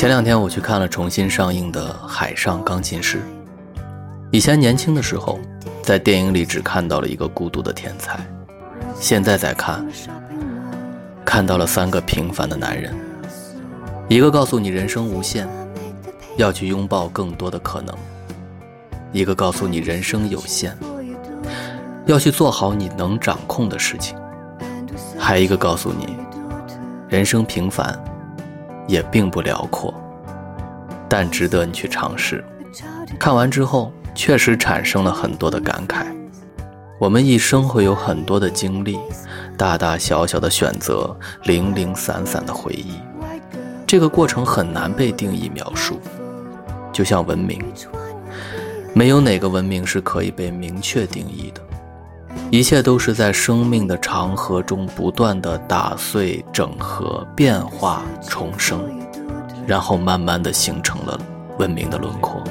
前两天我去看了重新上映的《海上钢琴师》。以前年轻的时候，在电影里只看到了一个孤独的天才，现在再看，看到了三个平凡的男人。一个告诉你人生无限，要去拥抱更多的可能；一个告诉你人生有限，要去做好你能掌控的事情；还一个告诉你，人生平凡。也并不辽阔，但值得你去尝试。看完之后，确实产生了很多的感慨。我们一生会有很多的经历，大大小小的选择，零零散散的回忆。这个过程很难被定义描述，就像文明，没有哪个文明是可以被明确定义的。一切都是在生命的长河中不断的打碎、整合、变化、重生，然后慢慢的形成了文明的轮廓。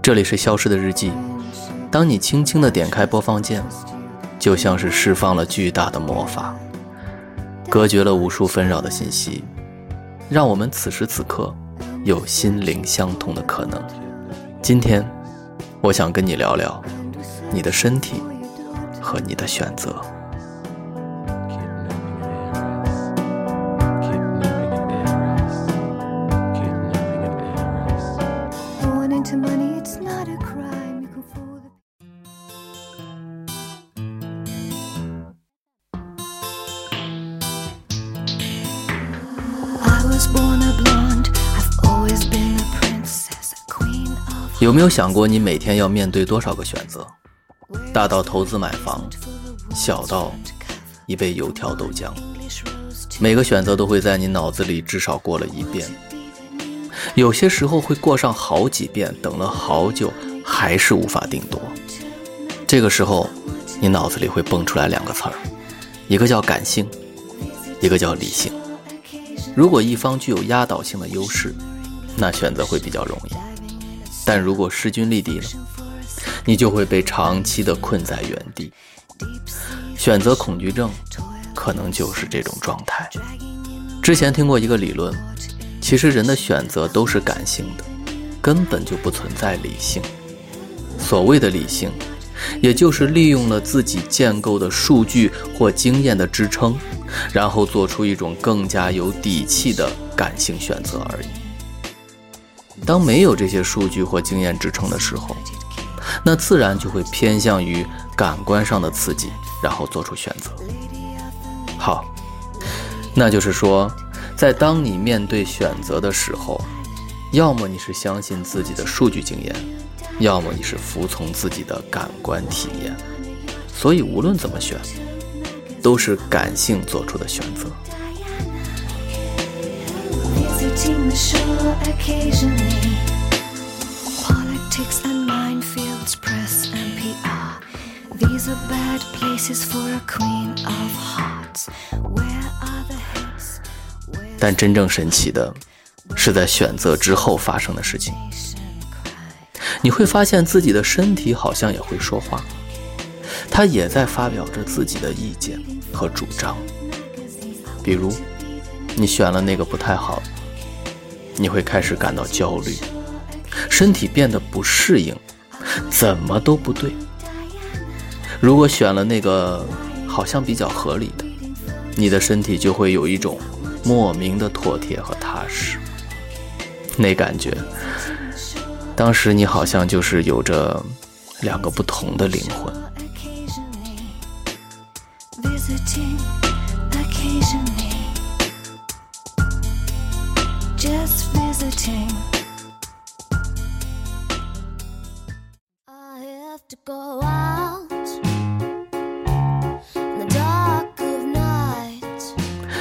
这里是消失的日记。当你轻轻的点开播放键，就像是释放了巨大的魔法，隔绝了无数纷扰的信息，让我们此时此刻有心灵相通的可能。今天，我想跟你聊聊你的身体和你的选择。有没有想过，你每天要面对多少个选择？大到投资买房，小到一杯油条豆浆，每个选择都会在你脑子里至少过了一遍。有些时候会过上好几遍，等了好久还是无法定夺。这个时候，你脑子里会蹦出来两个词儿，一个叫感性，一个叫理性。如果一方具有压倒性的优势，那选择会比较容易。但如果势均力敌呢？你就会被长期的困在原地。选择恐惧症，可能就是这种状态。之前听过一个理论，其实人的选择都是感性的，根本就不存在理性。所谓的理性，也就是利用了自己建构的数据或经验的支撑，然后做出一种更加有底气的感性选择而已。当没有这些数据或经验支撑的时候，那自然就会偏向于感官上的刺激，然后做出选择。好，那就是说，在当你面对选择的时候，要么你是相信自己的数据经验，要么你是服从自己的感官体验。所以无论怎么选，都是感性做出的选择。但真正神奇的，是在选择之后发生的事情。你会发现自己的身体好像也会说话，它也在发表着自己的意见和主张。比如，你选了那个不太好。你会开始感到焦虑，身体变得不适应，怎么都不对。如果选了那个好像比较合理的，你的身体就会有一种莫名的妥帖和踏实。那感觉，当时你好像就是有着两个不同的灵魂。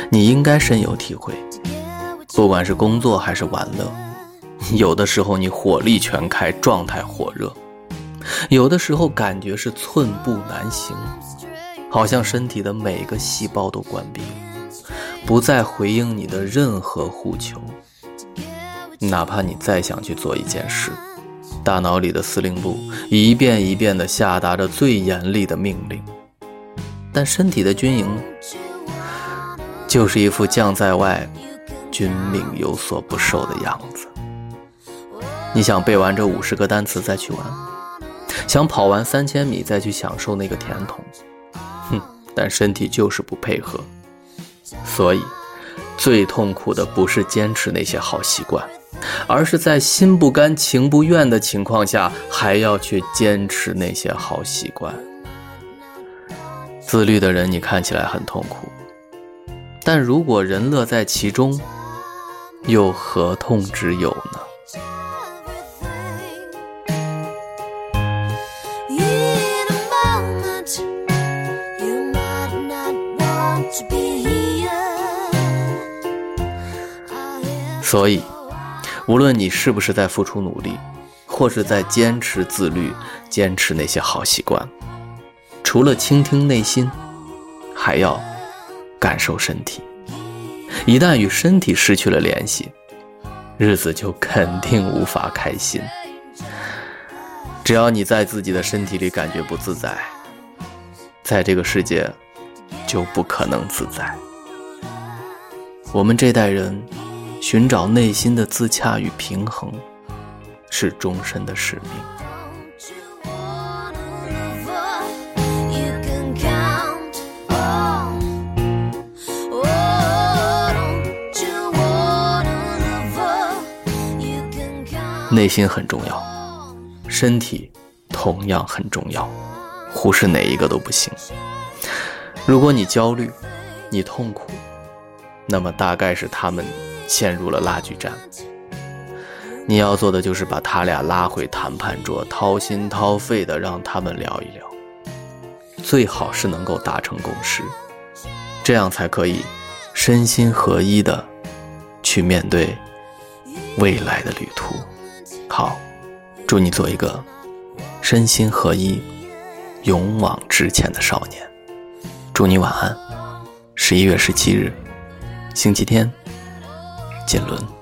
你应该深有体会，不管是工作还是玩乐，有的时候你火力全开，状态火热；有的时候感觉是寸步难行，好像身体的每个细胞都关闭了，不再回应你的任何呼求。哪怕你再想去做一件事，大脑里的司令部一遍一遍地下达着最严厉的命令，但身体的军营？就是一副将在外，君命有所不受的样子。你想背完这五十个单词再去玩，想跑完三千米再去享受那个甜筒，哼！但身体就是不配合。所以，最痛苦的不是坚持那些好习惯，而是在心不甘情不愿的情况下，还要去坚持那些好习惯。自律的人，你看起来很痛苦。但如果人乐在其中，又何痛之有呢？所以，无论你是不是在付出努力，或是在坚持自律、坚持那些好习惯，除了倾听内心，还要。感受身体，一旦与身体失去了联系，日子就肯定无法开心。只要你在自己的身体里感觉不自在，在这个世界就不可能自在。我们这代人寻找内心的自洽与平衡，是终身的使命。内心很重要，身体同样很重要，忽视哪一个都不行。如果你焦虑，你痛苦，那么大概是他们陷入了拉锯战。你要做的就是把他俩拉回谈判桌，掏心掏肺的让他们聊一聊，最好是能够达成共识，这样才可以身心合一的去面对未来的旅途。好，祝你做一个身心合一、勇往直前的少年。祝你晚安。十一月十七日，星期天，锦纶。